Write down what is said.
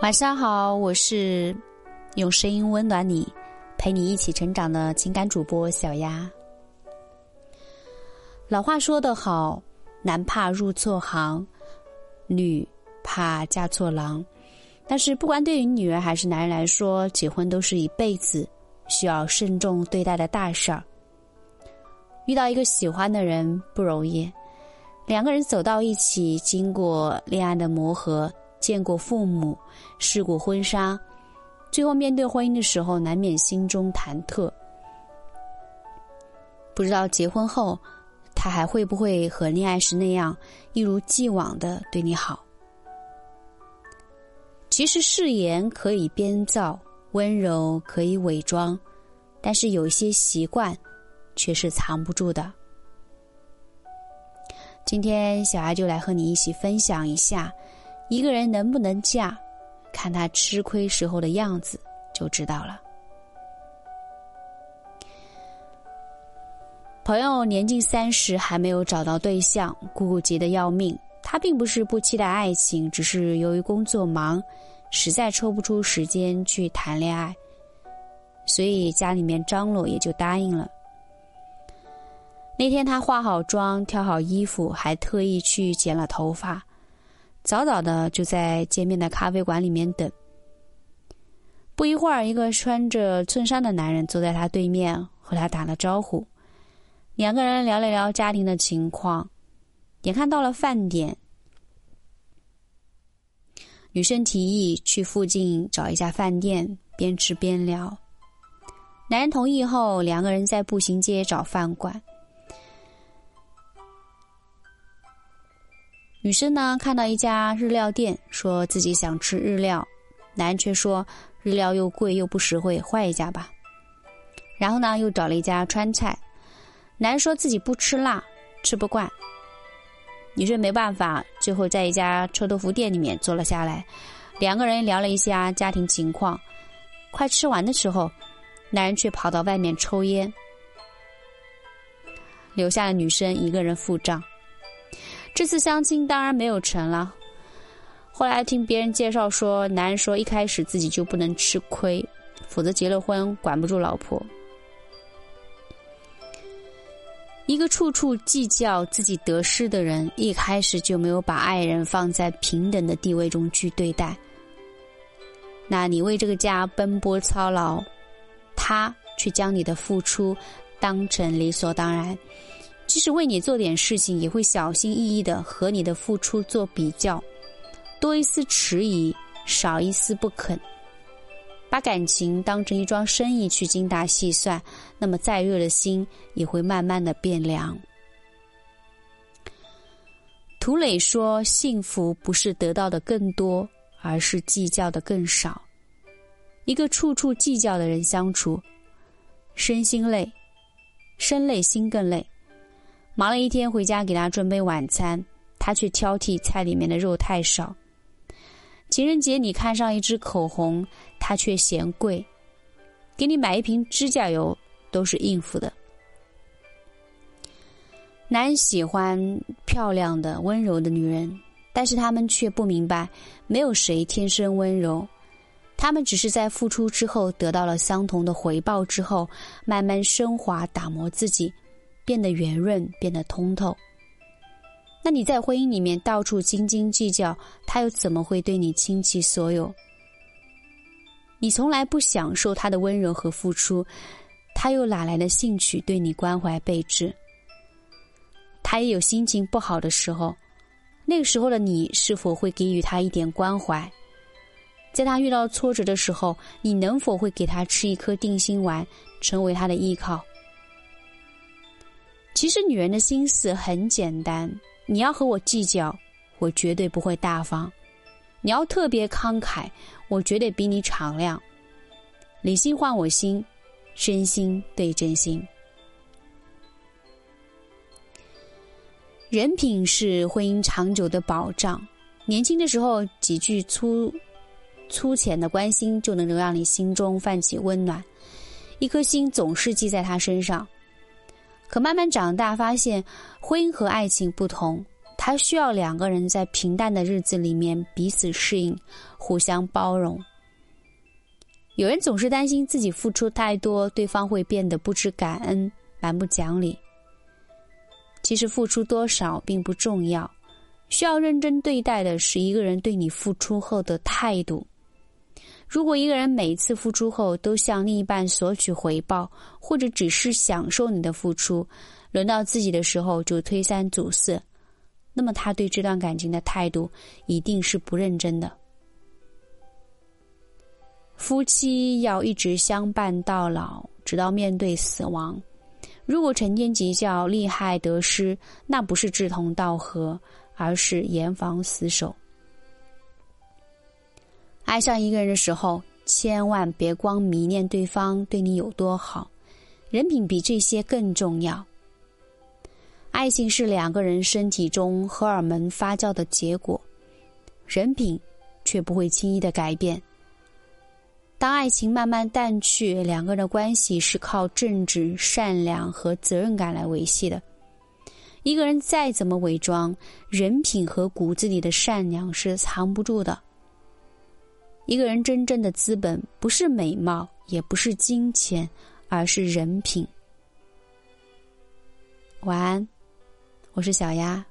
晚上好，我是用声音温暖你、陪你一起成长的情感主播小丫。老话说得好，男怕入错行，女怕嫁错郎。但是，不管对于女人还是男人来说，结婚都是一辈子需要慎重对待的大事儿。遇到一个喜欢的人不容易，两个人走到一起，经过恋爱的磨合。见过父母，试过婚纱，最后面对婚姻的时候，难免心中忐忑。不知道结婚后，他还会不会和恋爱时那样一如既往的对你好？其实誓言可以编造，温柔可以伪装，但是有一些习惯却是藏不住的。今天小艾就来和你一起分享一下。一个人能不能嫁，看他吃亏时候的样子就知道了。朋友年近三十还没有找到对象，姑姑急得要命。他并不是不期待爱情，只是由于工作忙，实在抽不出时间去谈恋爱，所以家里面张罗也就答应了。那天他化好妆，挑好衣服，还特意去剪了头发。早早的就在见面的咖啡馆里面等。不一会儿，一个穿着衬衫的男人坐在他对面，和他打了招呼。两个人聊了聊家庭的情况。眼看到了饭点，女生提议去附近找一家饭店，边吃边聊。男人同意后，两个人在步行街找饭馆。女生呢，看到一家日料店，说自己想吃日料，男人却说日料又贵又不实惠，换一家吧。然后呢，又找了一家川菜，男人说自己不吃辣，吃不惯。女生没办法，最后在一家臭豆腐店里面坐了下来，两个人聊了一下家庭情况。快吃完的时候，男人却跑到外面抽烟，留下了女生一个人付账。这次相亲当然没有成了。后来听别人介绍说，男人说一开始自己就不能吃亏，否则结了婚管不住老婆。一个处处计较自己得失的人，一开始就没有把爱人放在平等的地位中去对待。那你为这个家奔波操劳，他却将你的付出当成理所当然。即使为你做点事情，也会小心翼翼的和你的付出做比较，多一丝迟疑，少一丝不肯。把感情当成一桩生意去精打细算，那么再热的心也会慢慢的变凉。涂磊说：“幸福不是得到的更多，而是计较的更少。一个处处计较的人相处，身心累，身累心更累。”忙了一天回家给他准备晚餐，他却挑剔菜里面的肉太少。情人节你看上一支口红，他却嫌贵。给你买一瓶指甲油都是应付的。男人喜欢漂亮的、温柔的女人，但是他们却不明白，没有谁天生温柔，他们只是在付出之后得到了相同的回报之后，慢慢升华、打磨自己。变得圆润，变得通透。那你在婚姻里面到处斤斤计较，他又怎么会对你倾其所有？你从来不享受他的温柔和付出，他又哪来的兴趣对你关怀备至？他也有心情不好的时候，那个时候的你是否会给予他一点关怀？在他遇到挫折的时候，你能否会给他吃一颗定心丸，成为他的依靠？其实女人的心思很简单，你要和我计较，我绝对不会大方；你要特别慷慨，我绝对比你敞亮。理性换我心，真心对真心。人品是婚姻长久的保障。年轻的时候几句粗粗浅的关心，就能够让你心中泛起温暖，一颗心总是系在他身上。可慢慢长大，发现婚姻和爱情不同，它需要两个人在平淡的日子里面彼此适应，互相包容。有人总是担心自己付出太多，对方会变得不知感恩、蛮不讲理。其实付出多少并不重要，需要认真对待的是一个人对你付出后的态度。如果一个人每次付出后都向另一半索取回报，或者只是享受你的付出，轮到自己的时候就推三阻四，那么他对这段感情的态度一定是不认真的。夫妻要一直相伴到老，直到面对死亡。如果成天计较利害得失，那不是志同道合，而是严防死守。爱上一个人的时候，千万别光迷恋对方对你有多好，人品比这些更重要。爱情是两个人身体中荷尔蒙发酵的结果，人品却不会轻易的改变。当爱情慢慢淡去，两个人的关系是靠正直、善良和责任感来维系的。一个人再怎么伪装，人品和骨子里的善良是藏不住的。一个人真正的资本不是美貌，也不是金钱，而是人品。晚安，我是小丫。